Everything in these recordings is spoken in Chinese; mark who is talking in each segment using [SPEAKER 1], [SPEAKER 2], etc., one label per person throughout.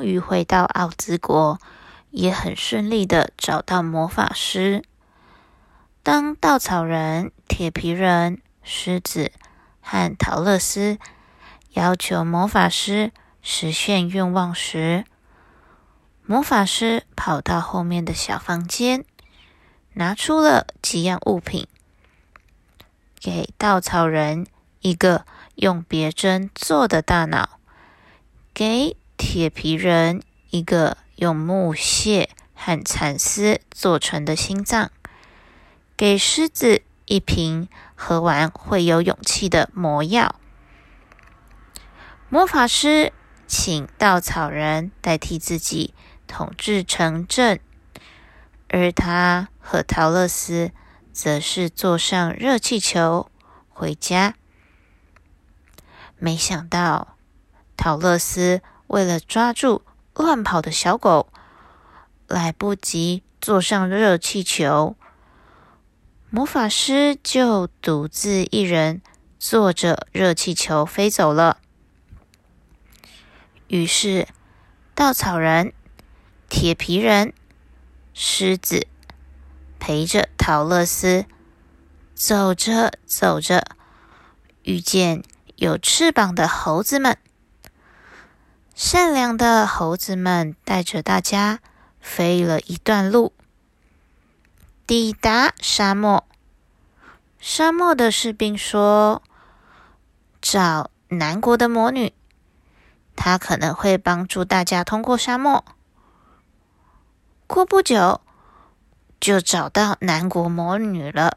[SPEAKER 1] 终于回到奥兹国，也很顺利的找到魔法师。当稻草人、铁皮人、狮子和陶乐斯要求魔法师实现愿望时，魔法师跑到后面的小房间，拿出了几样物品，给稻草人一个用别针做的大脑，给铁皮人一个用木屑和蚕丝做成的心脏。给狮子一瓶喝完会有勇气的魔药。魔法师请稻草人代替自己统治城镇，而他和陶乐斯则是坐上热气球回家。没想到，陶乐斯为了抓住乱跑的小狗，来不及坐上热气球。魔法师就独自一人坐着热气球飞走了。于是，稻草人、铁皮人、狮子陪着陶乐斯走着走着，遇见有翅膀的猴子们。善良的猴子们带着大家飞了一段路。抵达沙漠，沙漠的士兵说：“找南国的魔女，她可能会帮助大家通过沙漠。”过不久，就找到南国魔女了。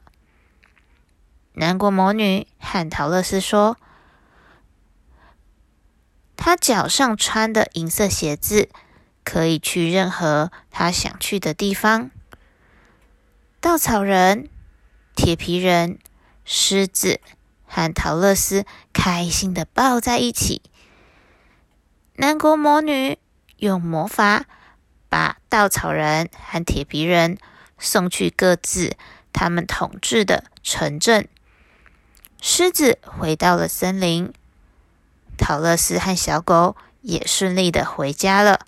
[SPEAKER 1] 南国魔女和陶乐斯说：“他脚上穿的银色鞋子，可以去任何他想去的地方。”稻草人、铁皮人、狮子和陶乐斯开心的抱在一起。南国魔女用魔法把稻草人和铁皮人送去各自他们统治的城镇。狮子回到了森林，陶乐斯和小狗也顺利的回家了。